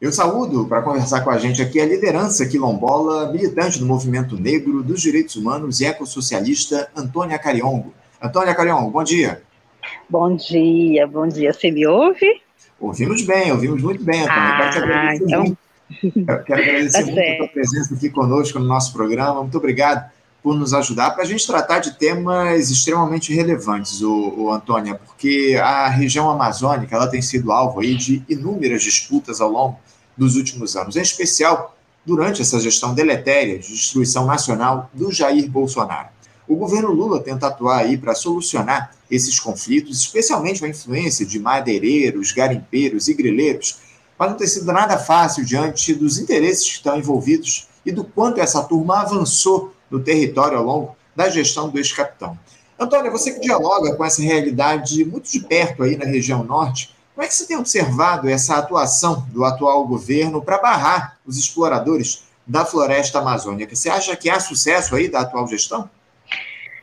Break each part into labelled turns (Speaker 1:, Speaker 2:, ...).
Speaker 1: Eu saúdo para conversar com a gente aqui a liderança quilombola, militante do movimento negro, dos direitos humanos e ecossocialista Antônia Cariongo. Antônia Cariongo, bom dia.
Speaker 2: Bom dia, bom dia. Você me ouve?
Speaker 1: Ouvimos bem, ouvimos muito bem, Antônia. Ah, quero agradecer então... muito. Eu quero agradecer tá muito a sua presença aqui conosco no nosso programa. Muito obrigado por nos ajudar para a gente tratar de temas extremamente relevantes, o, o Antônia, porque a região amazônica ela tem sido alvo aí de inúmeras disputas ao longo dos últimos anos, em especial durante essa gestão deletéria de destruição nacional do Jair Bolsonaro. O governo Lula tenta atuar aí para solucionar esses conflitos, especialmente a influência de madeireiros, garimpeiros e grileiros, mas não tem sido nada fácil diante dos interesses que estão envolvidos e do quanto essa turma avançou no território ao longo da gestão do ex-capitão. Antônia, você que dialoga com essa realidade muito de perto aí na região norte, como é que você tem observado essa atuação do atual governo para barrar os exploradores da floresta amazônica? Você acha que há sucesso aí da atual gestão?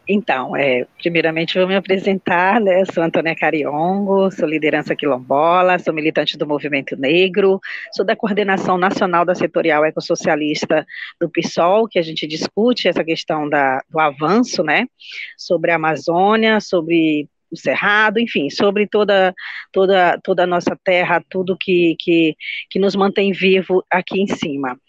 Speaker 2: Então, é, primeiramente vou me apresentar, né? Sou Antônia Cariongo, sou liderança quilombola, sou militante do Movimento Negro, sou da coordenação nacional da setorial ecossocialista do PSOL, que a gente discute essa questão da, do avanço, né? Sobre a Amazônia, sobre o Cerrado, enfim, sobre toda, toda, toda a nossa terra, tudo que, que, que nos mantém vivo aqui em cima.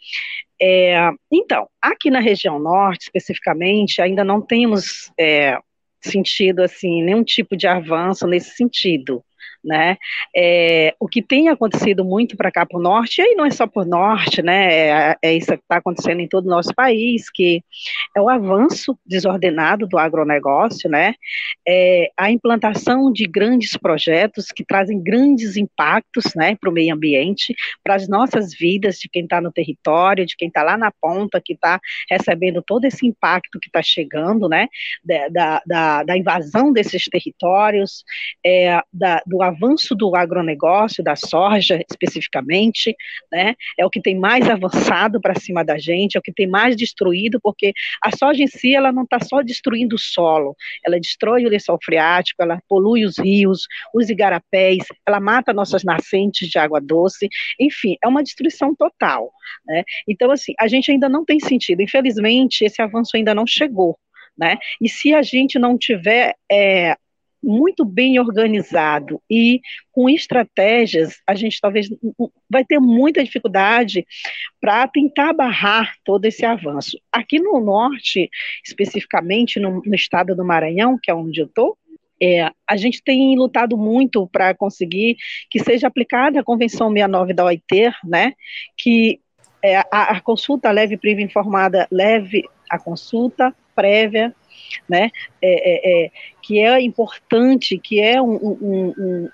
Speaker 2: É, então, aqui na região norte, especificamente, ainda não temos é, sentido assim nenhum tipo de avanço nesse sentido né? É, o que tem acontecido muito para cá para o norte, e não é só por norte, né? É, é isso que está acontecendo em todo o nosso país, que é o avanço desordenado do agronegócio, né? É, a implantação de grandes projetos que trazem grandes impactos, né, para o meio ambiente, para as nossas vidas de quem está no território, de quem está lá na ponta, que está recebendo todo esse impacto que está chegando, né? Da, da, da, invasão desses territórios, é, da, do avanço do agronegócio, da soja especificamente, né, é o que tem mais avançado para cima da gente, é o que tem mais destruído, porque a soja em si, ela não está só destruindo o solo, ela destrói o lençol freático, ela polui os rios, os igarapés, ela mata nossas nascentes de água doce, enfim, é uma destruição total, né, então assim, a gente ainda não tem sentido, infelizmente, esse avanço ainda não chegou, né? E se a gente não tiver é, muito bem organizado e com estratégias, a gente talvez vai ter muita dificuldade para tentar barrar todo esse avanço. Aqui no norte, especificamente no, no estado do Maranhão, que é onde eu estou, é, a gente tem lutado muito para conseguir que seja aplicada a Convenção 69 da OIT, né, que é, a, a consulta leve, priva informada, leve a consulta prévia né, é, é, é, que é importante, que é um, um,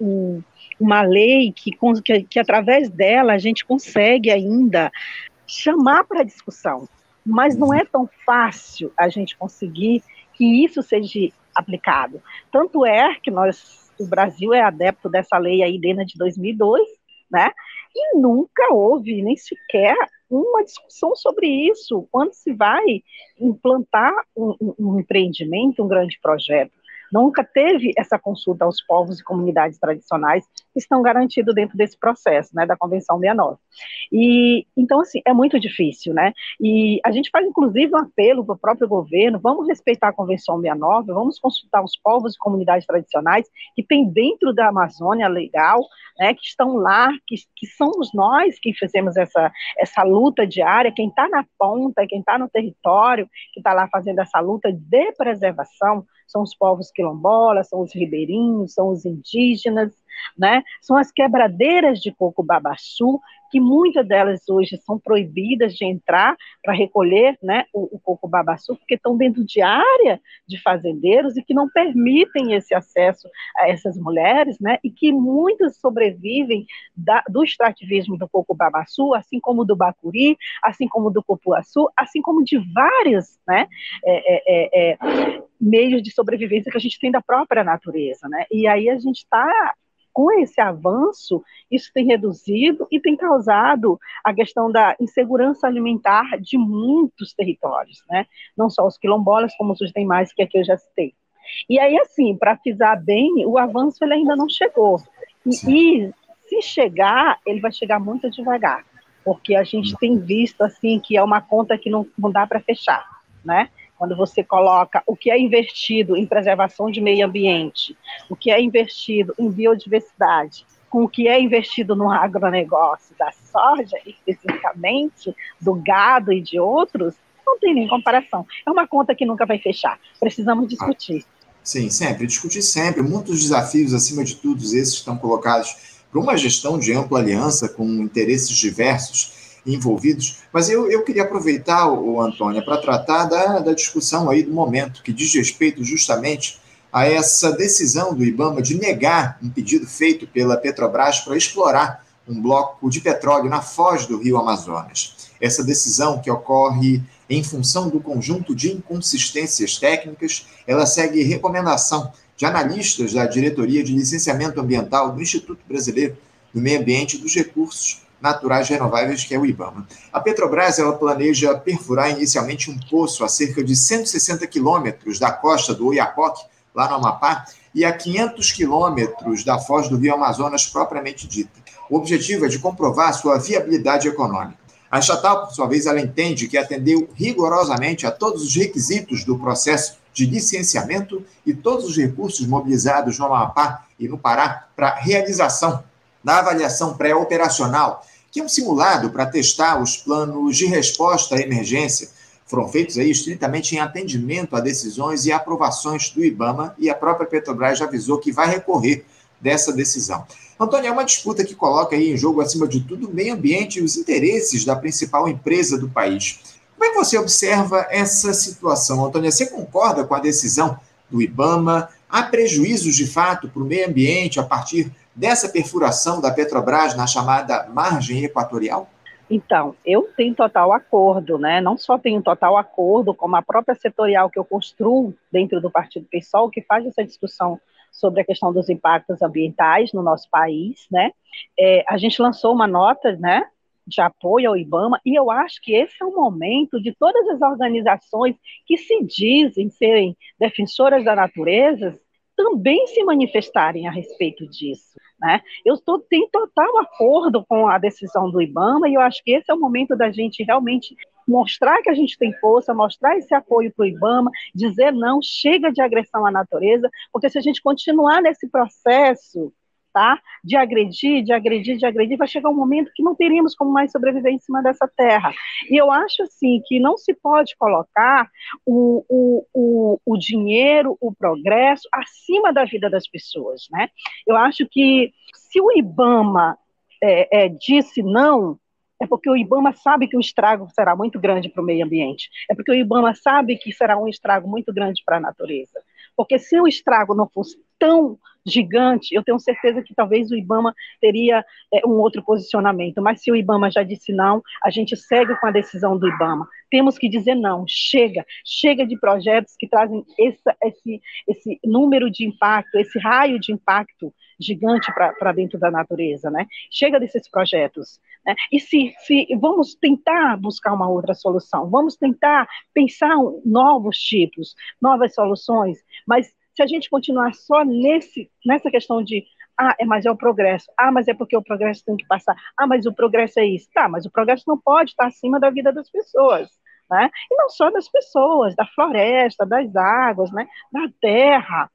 Speaker 2: um, uma lei que, que, que, através dela a gente consegue ainda chamar para discussão, mas não é tão fácil a gente conseguir que isso seja aplicado. Tanto é que nós, o Brasil é adepto dessa lei aí desde de 2002, né? E nunca houve nem sequer uma discussão sobre isso, quando se vai implantar um, um empreendimento, um grande projeto. Nunca teve essa consulta aos povos e comunidades tradicionais estão garantidos dentro desse processo, né, da Convenção 69. E, então, assim, é muito difícil, né, e a gente faz, inclusive, um apelo para o próprio governo, vamos respeitar a Convenção 69, vamos consultar os povos e comunidades tradicionais que tem dentro da Amazônia legal, né, que estão lá, que, que somos nós que fizemos essa, essa luta diária, quem está na ponta, quem está no território, que está lá fazendo essa luta de preservação, são os povos quilombolas, são os ribeirinhos, são os indígenas, né? São as quebradeiras de coco babaçu, que muitas delas hoje são proibidas de entrar para recolher né, o, o coco babaçu, porque estão dentro de área de fazendeiros e que não permitem esse acesso a essas mulheres, né, e que muitas sobrevivem da, do extrativismo do coco babaçu, assim como do bacuri, assim como do cupuaçu, assim como de vários né, é, é, é, meios de sobrevivência que a gente tem da própria natureza. Né, e aí a gente está com esse avanço, isso tem reduzido e tem causado a questão da insegurança alimentar de muitos territórios, né? Não só os quilombolas, como os demais que aqui eu já citei. E aí, assim, para pisar bem, o avanço ele ainda não chegou. E, e se chegar, ele vai chegar muito devagar, porque a gente tem visto assim que é uma conta que não, não dá para fechar, né? Quando você coloca o que é investido em preservação de meio ambiente, o que é investido em biodiversidade, com o que é investido no agronegócio da soja, especificamente, do gado e de outros, não tem nem comparação. É uma conta que nunca vai fechar. Precisamos discutir.
Speaker 1: Sim, sempre, discutir sempre. Muitos desafios, acima de tudo, esses estão colocados para uma gestão de ampla aliança com interesses diversos envolvidos. Mas eu, eu queria aproveitar, o Antônia, para tratar da, da discussão aí do momento, que diz respeito justamente a essa decisão do IBAMA de negar um pedido feito pela Petrobras para explorar um bloco de petróleo na foz do rio Amazonas. Essa decisão, que ocorre em função do conjunto de inconsistências técnicas, ela segue recomendação de analistas da Diretoria de Licenciamento Ambiental do Instituto Brasileiro do Meio Ambiente e dos Recursos Naturais Renováveis, que é o IBAMA. A Petrobras ela planeja perfurar inicialmente um poço a cerca de 160 quilômetros da costa do Oiapoque, lá no Amapá, e a 500 quilômetros da foz do Rio Amazonas propriamente dita. O objetivo é de comprovar sua viabilidade econômica. A estatal, por sua vez, ela entende que atendeu rigorosamente a todos os requisitos do processo de licenciamento e todos os recursos mobilizados no Amapá e no Pará para realização da avaliação pré-operacional, que é um simulado para testar os planos de resposta à emergência. Foram feitos aí estritamente em atendimento a decisões e aprovações do IBAMA e a própria Petrobras já avisou que vai recorrer dessa decisão. Antônio, é uma disputa que coloca aí em jogo, acima de tudo, o meio ambiente e os interesses da principal empresa do país. Como é que você observa essa situação, Antônia? Você concorda com a decisão do IBAMA? Há prejuízos de fato para o meio ambiente a partir dessa perfuração da Petrobras na chamada margem equatorial?
Speaker 2: Então, eu tenho total acordo, né? Não só tenho total acordo, como a própria setorial que eu construo dentro do Partido PSOL, que faz essa discussão sobre a questão dos impactos ambientais no nosso país, né? É, a gente lançou uma nota, né, de apoio ao IBAMA, e eu acho que esse é o momento de todas as organizações que se dizem serem defensoras da natureza também se manifestarem a respeito disso. Né? Eu tô, tenho total acordo com a decisão do IBAMA e eu acho que esse é o momento da gente realmente mostrar que a gente tem força, mostrar esse apoio para o IBAMA, dizer não, chega de agressão à natureza, porque se a gente continuar nesse processo tá, de agredir, de agredir, de agredir, vai chegar um momento que não teríamos como mais sobreviver em cima dessa terra. E eu acho assim que não se pode colocar o, o, o, o dinheiro, o progresso acima da vida das pessoas, né? Eu acho que se o IBAMA é, é, disse não, é porque o IBAMA sabe que o estrago será muito grande para o meio ambiente. É porque o IBAMA sabe que será um estrago muito grande para a natureza. Porque se o estrago não fosse tão gigante, eu tenho certeza que talvez o IBAMA teria é, um outro posicionamento. Mas se o IBAMA já disse não, a gente segue com a decisão do IBAMA. Temos que dizer não, chega, chega de projetos que trazem esse, esse, esse número de impacto, esse raio de impacto gigante para dentro da natureza, né? Chega desses projetos. Né? E se, se vamos tentar buscar uma outra solução, vamos tentar pensar novos tipos, novas soluções, mas se a gente continuar só nesse, nessa questão de ah, é, mas é o progresso. Ah, mas é porque o progresso tem que passar. Ah, mas o progresso é isso. Tá, mas o progresso não pode estar acima da vida das pessoas. Né? E não só das pessoas, da floresta, das águas, né? da terra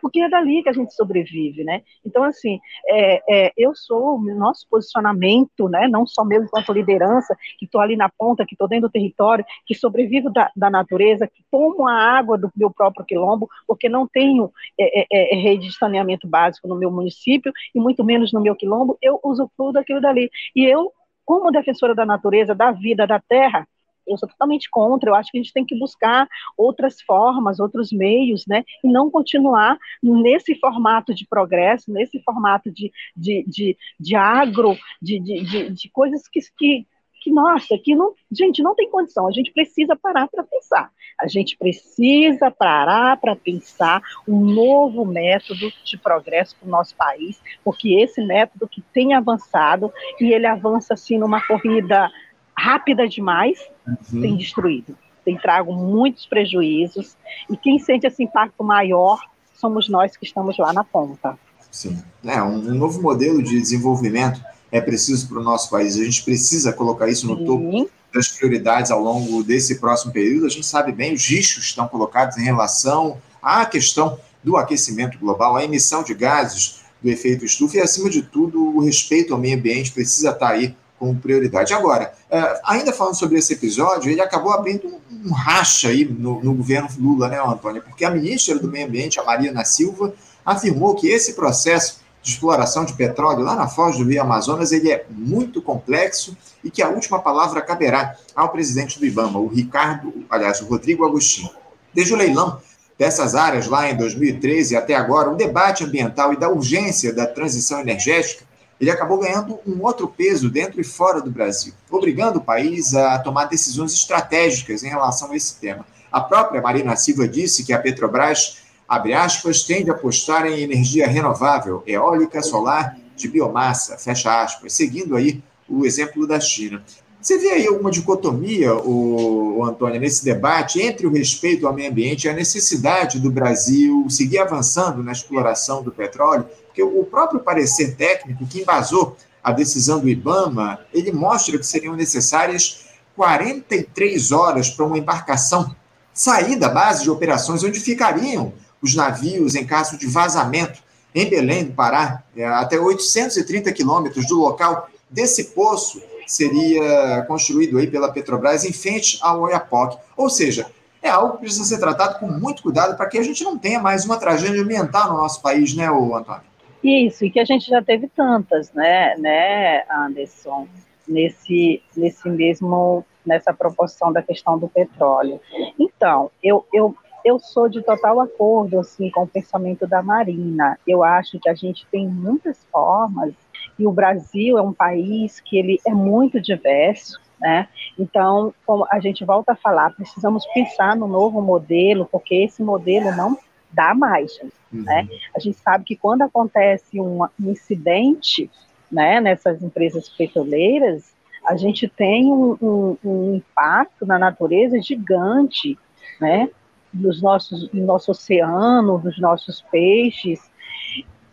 Speaker 2: porque é dali que a gente sobrevive, né? Então, assim, é, é, eu sou, o nosso posicionamento, né, não só meu enquanto liderança, que estou ali na ponta, que estou dentro do território, que sobrevivo da, da, natureza, que tomo a água do meu próprio quilombo, porque não tenho é, é, é rede de saneamento básico no meu município, e muito menos no meu quilombo, eu uso tudo aquilo dali. E eu, como defensora da natureza, da vida, da terra, eu sou totalmente contra, eu acho que a gente tem que buscar outras formas, outros meios, né, e não continuar nesse formato de progresso, nesse formato de, de, de, de agro, de, de, de, de coisas que, que, que, nossa, que não, gente, não tem condição, a gente precisa parar para pensar, a gente precisa parar para pensar um novo método de progresso para o nosso país, porque esse método que tem avançado, e ele avança assim numa corrida rápida demais, uhum. tem destruído, tem trago muitos prejuízos, e quem sente esse impacto maior somos nós que estamos lá na ponta.
Speaker 1: Sim, é um, um novo modelo de desenvolvimento é preciso para o nosso país. A gente precisa colocar isso no Sim. topo das prioridades ao longo desse próximo período. A gente sabe bem, os riscos estão colocados em relação à questão do aquecimento global, a emissão de gases do efeito estufa e, acima de tudo, o respeito ao meio ambiente precisa estar aí como prioridade. Agora, é, ainda falando sobre esse episódio, ele acabou abrindo um racha aí no, no governo Lula, né, Antônio? Porque a ministra do Meio Ambiente, a Marina Silva, afirmou que esse processo de exploração de petróleo lá na foz do Rio Amazonas ele é muito complexo e que a última palavra caberá ao presidente do IBAMA, o Ricardo, aliás, o Rodrigo Agostinho. Desde o leilão dessas áreas lá em 2013 até agora, o debate ambiental e da urgência da transição energética, ele acabou ganhando um outro peso dentro e fora do Brasil, obrigando o país a tomar decisões estratégicas em relação a esse tema. A própria Marina Silva disse que a Petrobras abre aspas, tende a apostar em energia renovável, eólica, solar, de biomassa, fecha aspas, seguindo aí o exemplo da China. Você vê aí alguma dicotomia, o, o Antônio, nesse debate entre o respeito ao meio ambiente e a necessidade do Brasil seguir avançando na exploração do petróleo? Porque o próprio parecer técnico que embasou a decisão do IBAMA, ele mostra que seriam necessárias 43 horas para uma embarcação sair da base de operações onde ficariam os navios em caso de vazamento em Belém do Pará, é, até 830 quilômetros do local desse poço seria construído aí pela Petrobras em frente ao Oiapoque. Ou seja, é algo que precisa ser tratado com muito cuidado para que a gente não tenha mais uma tragédia ambiental no nosso país, né, Antônio?
Speaker 2: Isso, e que a gente já teve tantas, né, né, Anderson, nesse, nesse mesmo, nessa proporção da questão do petróleo. Então, eu, eu eu sou de total acordo assim com o pensamento da Marina. Eu acho que a gente tem muitas formas e o Brasil é um país que ele é muito diverso, né? Então, como a gente volta a falar, precisamos pensar no novo modelo, porque esse modelo não dá mais, uhum. né? A gente sabe que quando acontece um, um incidente, né, nessas empresas petroleiras, a gente tem um, um, um impacto na natureza gigante, né? dos nossos, do nosso oceano, dos nossos peixes.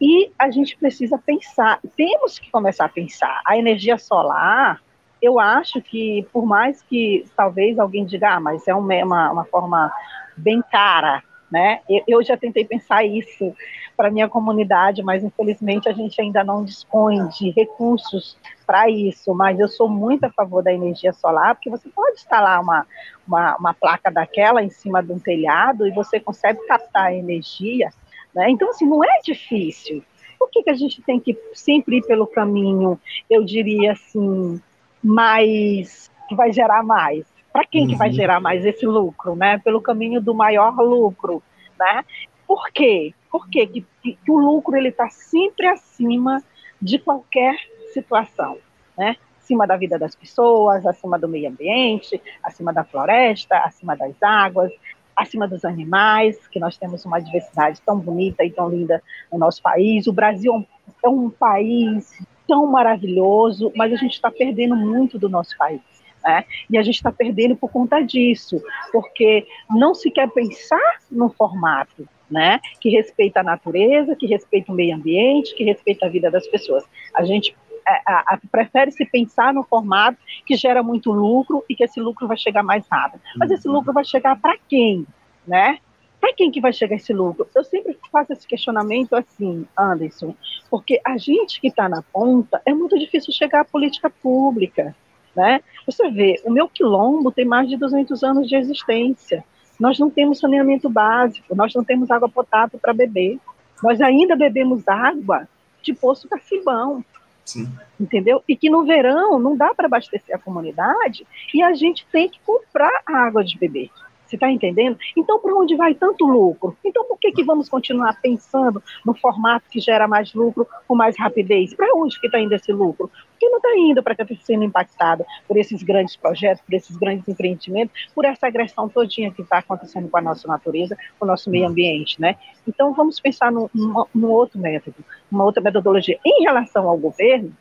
Speaker 2: E a gente precisa pensar, temos que começar a pensar. A energia solar, eu acho que, por mais que talvez alguém diga, ah, mas é uma, uma forma bem cara, né? Eu, já tentei pensar isso para minha comunidade, mas infelizmente a gente ainda não dispõe de recursos para isso. Mas eu sou muito a favor da energia solar, porque você pode instalar uma, uma, uma placa daquela em cima de um telhado e você consegue captar energia. Né? Então, assim, não é difícil. Por que, que a gente tem que sempre ir pelo caminho, eu diria assim, mais que vai gerar mais? Para quem uhum. que vai uhum. gerar mais esse lucro, né? Pelo caminho do maior lucro, né? Por quê? Por quê? Que, que, que o lucro ele está sempre acima de qualquer situação, né? Acima da vida das pessoas, acima do meio ambiente, acima da floresta, acima das águas, acima dos animais, que nós temos uma diversidade tão bonita e tão linda no nosso país. O Brasil é um país tão maravilhoso, mas a gente está perdendo muito do nosso país. Né? E a gente está perdendo por conta disso, porque não se quer pensar no formato, né? Que respeita a natureza, que respeita o meio ambiente, que respeita a vida das pessoas. A gente a, a, prefere se pensar no formato que gera muito lucro e que esse lucro vai chegar mais rápido. Mas esse uhum. lucro vai chegar para quem, né? Para quem que vai chegar esse lucro? Eu sempre faço esse questionamento assim, Anderson, porque a gente que está na ponta é muito difícil chegar à política pública. Né? Você vê, o meu quilombo tem mais de 200 anos de existência. Nós não temos saneamento básico, nós não temos água potável para beber. Nós ainda bebemos água de poço Cacibão. Sim. Entendeu? E que no verão não dá para abastecer a comunidade e a gente tem que comprar água de beber. Você está entendendo? Então, para onde vai tanto lucro? Então, por que, que vamos continuar pensando no formato que gera mais lucro com mais rapidez? Para onde que está indo esse lucro? Porque não está indo para estar sendo impactado por esses grandes projetos, por esses grandes empreendimentos, por essa agressão todinha que está acontecendo com a nossa natureza, com o nosso meio ambiente, né? Então, vamos pensar num, num outro método, uma outra metodologia. Em relação ao governo,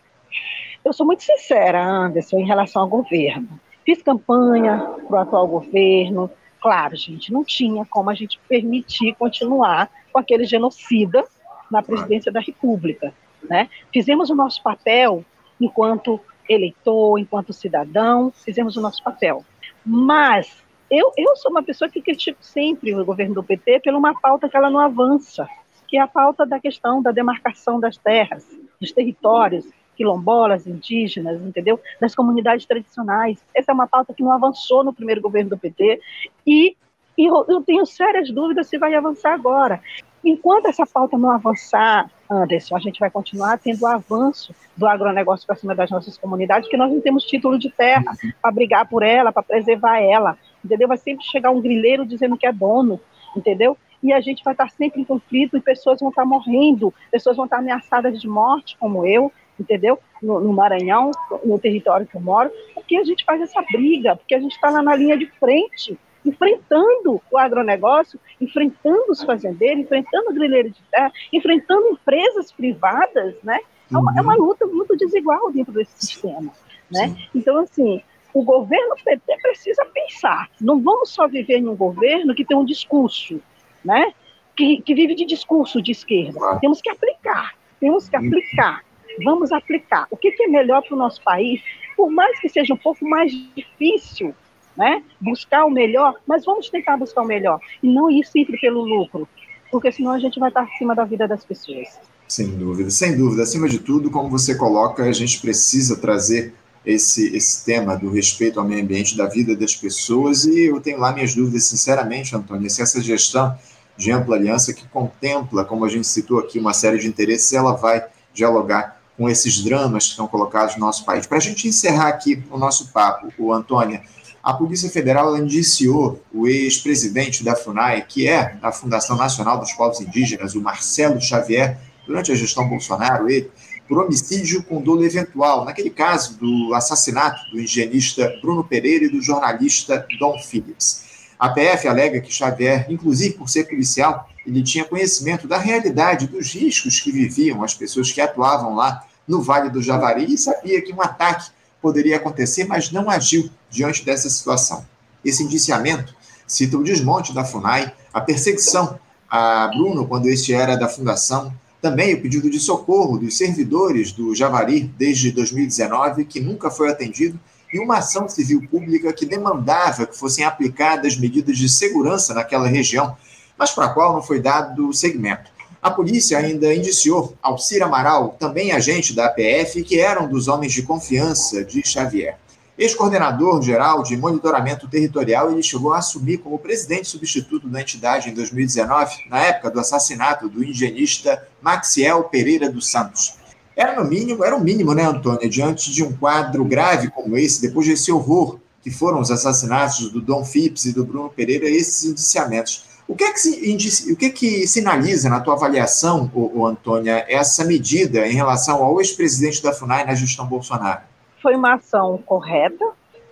Speaker 2: eu sou muito sincera, Anderson, em relação ao governo. Fiz campanha para o atual governo, Claro, gente, não tinha como a gente permitir continuar com aquele genocida, na presidência da República. Né? Fizemos o nosso papel enquanto eleitor, enquanto cidadão, fizemos o nosso papel. Mas eu, eu sou uma pessoa que critico sempre o governo do PT por uma pauta que ela não avança, que é a pauta da questão da demarcação das terras, dos territórios, quilombolas, indígenas, entendeu? Das comunidades tradicionais. Essa é uma pauta que não avançou no primeiro governo do PT e, e eu, tenho sérias dúvidas se vai avançar agora. Enquanto essa pauta não avançar, Anderson, a gente vai continuar tendo avanço do agronegócio para cima das nossas comunidades, porque nós não temos título de terra para brigar por ela, para preservar ela, entendeu? Vai sempre chegar um grileiro dizendo que é dono, entendeu? E a gente vai estar sempre em conflito e pessoas vão estar morrendo, pessoas vão estar ameaçadas de morte, como eu, entendeu? No, no, Maranhão, no território que eu moro, porque a gente faz essa briga, porque a gente está lá na linha de frente, enfrentando o agronegócio, enfrentando os fazendeiros, enfrentando o grileiro de terra, enfrentando empresas privadas, né? É uma, é uma uhum. luta muito desigual dentro desse sistema, né? Então, assim, o governo PT precisa pensar. Não vamos só viver em um governo que tem um discurso, né? Que, que vive de discurso de esquerda. Temos que aplicar, temos que aplicar vamos aplicar. O que, que é melhor para o nosso país? Por mais que seja um pouco mais difícil, né, buscar o melhor, mas vamos tentar buscar o melhor e não ir sempre pelo lucro, porque senão a gente vai estar acima da vida das pessoas.
Speaker 1: Sem dúvida, sem dúvida. Acima de tudo, como você coloca, a gente precisa trazer esse, esse tema do respeito ao meio ambiente, da vida das pessoas, e eu tenho lá minhas dúvidas, sinceramente, Antônio, se essa gestão de ampla aliança que contempla, como a gente citou aqui, uma série de interesses, ela vai dialogar com esses dramas que estão colocados no nosso país. Para a gente encerrar aqui o nosso papo, o Antônia, a Polícia Federal indiciou o ex-presidente da FUNAI, que é a Fundação Nacional dos Povos Indígenas, o Marcelo Xavier, durante a gestão Bolsonaro, ele, por homicídio com dolo eventual, naquele caso do assassinato do higienista Bruno Pereira e do jornalista Dom Phillips. A PF alega que Xavier, inclusive por ser policial, ele tinha conhecimento da realidade, dos riscos que viviam as pessoas que atuavam lá no Vale do Javari e sabia que um ataque poderia acontecer, mas não agiu diante dessa situação. Esse indiciamento cita o desmonte da FUNAI, a perseguição a Bruno quando este era da fundação, também o pedido de socorro dos servidores do Javari desde 2019, que nunca foi atendido, e uma ação civil pública que demandava que fossem aplicadas medidas de segurança naquela região, mas para a qual não foi dado segmento. A polícia ainda indiciou Alcir Amaral, também agente da APF, que era um dos homens de confiança de Xavier. Ex-coordenador geral de monitoramento territorial, ele chegou a assumir como presidente substituto da entidade em 2019, na época do assassinato do indigenista Maxiel Pereira dos Santos. Era no mínimo, era o mínimo, né, Antônia, diante de um quadro grave como esse, depois desse horror que foram os assassinatos do Dom Phipps e do Bruno Pereira, esses indiciamentos. O que é que, se, o que, é que sinaliza na tua avaliação, o, Antônia, essa medida em relação ao ex-presidente da FUNAI na gestão Bolsonaro?
Speaker 2: Foi uma ação correta,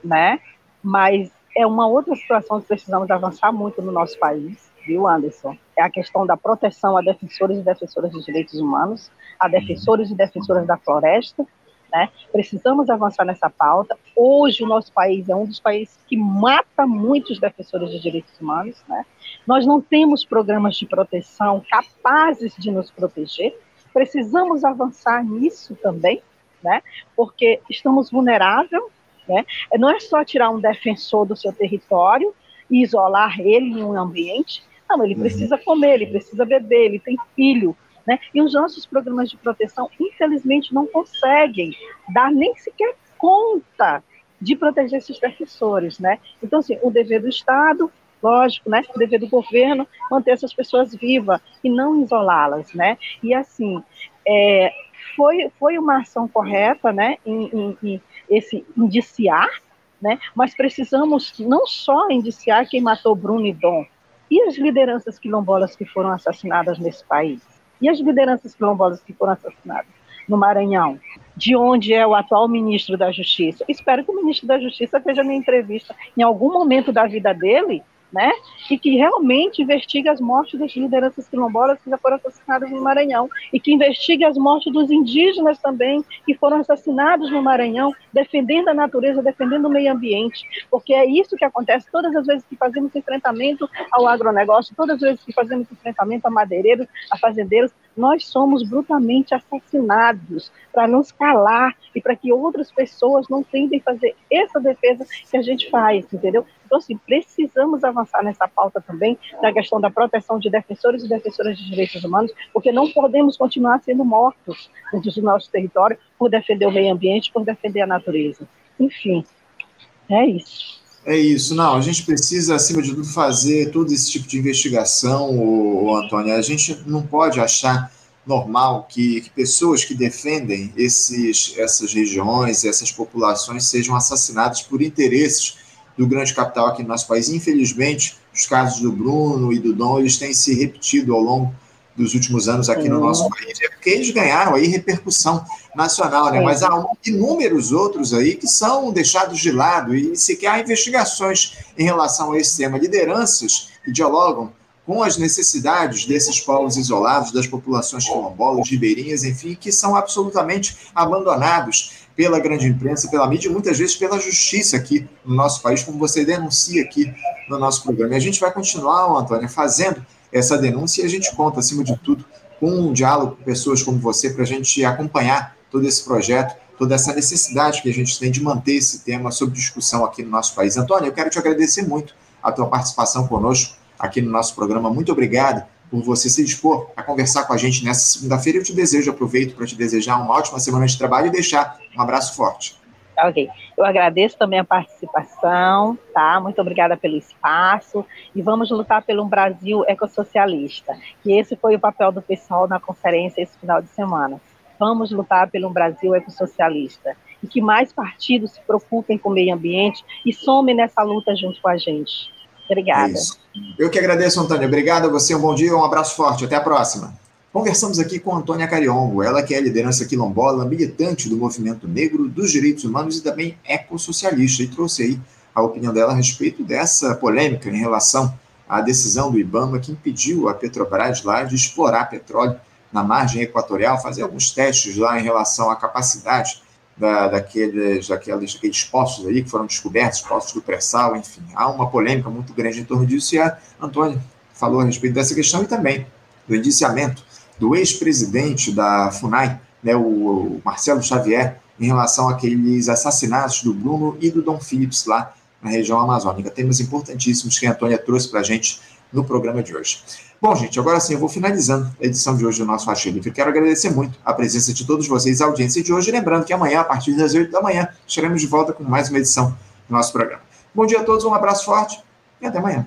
Speaker 2: né? Mas é uma outra situação que precisamos avançar muito no nosso país, viu, Anderson? É a questão da proteção a defensores e defensoras dos direitos humanos, a defensores e defensoras da floresta, né? Precisamos avançar nessa pauta. Hoje, o nosso país é um dos países que mata muitos defensores de direitos humanos. Né? Nós não temos programas de proteção capazes de nos proteger. Precisamos avançar nisso também, né? porque estamos vulneráveis. Né? Não é só tirar um defensor do seu território e isolar ele em um ambiente. Não, ele uhum. precisa comer, ele precisa beber, ele tem filho, né? E os nossos programas de proteção, infelizmente, não conseguem dar nem sequer conta de proteger esses defensores. Né? Então, assim, o dever do Estado, lógico, né? o dever do governo, manter essas pessoas vivas e não isolá-las. Né? E, assim, é, foi, foi uma ação correta né? em, em, em esse indiciar, né? mas precisamos não só indiciar quem matou Bruno e Dom, e as lideranças quilombolas que foram assassinadas nesse país? E as lideranças quilombolas que foram assassinadas no Maranhão? De onde é o atual ministro da Justiça? Espero que o ministro da Justiça esteja na entrevista em algum momento da vida dele né? E que realmente investigue as mortes das lideranças quilombolas que já foram assassinadas no Maranhão e que investigue as mortes dos indígenas também que foram assassinados no Maranhão, defendendo a natureza, defendendo o meio ambiente, porque é isso que acontece todas as vezes que fazemos enfrentamento ao agronegócio, todas as vezes que fazemos enfrentamento a madeireiros, a fazendeiros, nós somos brutalmente assassinados para nos calar e para que outras pessoas não tentem fazer essa defesa que a gente faz, entendeu? Então, assim, precisamos avançar nessa pauta também, da questão da proteção de defensores e defensoras de direitos humanos, porque não podemos continuar sendo mortos dentro do nosso território por defender o meio ambiente, por defender a natureza. Enfim, é isso.
Speaker 1: É isso, não. A gente precisa, acima de tudo, fazer todo esse tipo de investigação, o, Antônio. A gente não pode achar normal que, que, pessoas que defendem esses, essas regiões, essas populações sejam assassinadas por interesses do grande capital aqui no nosso país. Infelizmente, os casos do Bruno e do Dom eles têm se repetido ao longo dos últimos anos aqui no nosso país, é porque eles ganharam aí repercussão nacional, né? Mas há inúmeros outros aí que são deixados de lado e sequer há investigações em relação a esse tema. Lideranças que dialogam com as necessidades desses povos isolados, das populações quilombolas, ribeirinhas, enfim, que são absolutamente abandonados pela grande imprensa, pela mídia e muitas vezes pela justiça aqui no nosso país, como você denuncia aqui no nosso programa. E a gente vai continuar, Antônia, fazendo essa denúncia e a gente conta, acima de tudo, com um diálogo com pessoas como você para a gente acompanhar todo esse projeto, toda essa necessidade que a gente tem de manter esse tema sob discussão aqui no nosso país. Antônio, eu quero te agradecer muito a tua participação conosco aqui no nosso programa. Muito obrigado por você se dispor a conversar com a gente nessa segunda-feira. Eu te desejo, aproveito para te desejar uma ótima semana de trabalho e deixar um abraço forte.
Speaker 2: Ok. Eu agradeço também a participação, tá? Muito obrigada pelo espaço. E vamos lutar pelo um Brasil ecossocialista. Que esse foi o papel do pessoal na conferência esse final de semana. Vamos lutar pelo um Brasil ecossocialista. E que mais partidos se preocupem com o meio ambiente e somem nessa luta junto com a gente. Obrigada.
Speaker 1: É Eu que agradeço, Antônio. Obrigado a você, um bom dia, um abraço forte. Até a próxima. Conversamos aqui com Antônia Cariongo, ela que é liderança quilombola, militante do movimento negro, dos direitos humanos e também ecossocialista, e trouxe aí a opinião dela a respeito dessa polêmica em relação à decisão do IBAMA que impediu a Petrobras lá de explorar petróleo na margem equatorial, fazer alguns testes lá em relação à capacidade da, daqueles, daqueles, daqueles poços aí que foram descobertos, poços do pré-sal, enfim. Há uma polêmica muito grande em torno disso e a Antônia falou a respeito dessa questão e também do indiciamento do ex-presidente da FUNAI, né, o Marcelo Xavier, em relação àqueles assassinatos do Bruno e do Dom Phillips lá na região amazônica. Temas importantíssimos que a Antônia trouxe para a gente no programa de hoje. Bom, gente, agora sim, eu vou finalizando a edição de hoje do nosso Faixa Livre. Quero agradecer muito a presença de todos vocês, a audiência de hoje. Lembrando que amanhã, a partir das 8 da manhã, estaremos de volta com mais uma edição do nosso programa. Bom dia a todos, um abraço forte e até amanhã.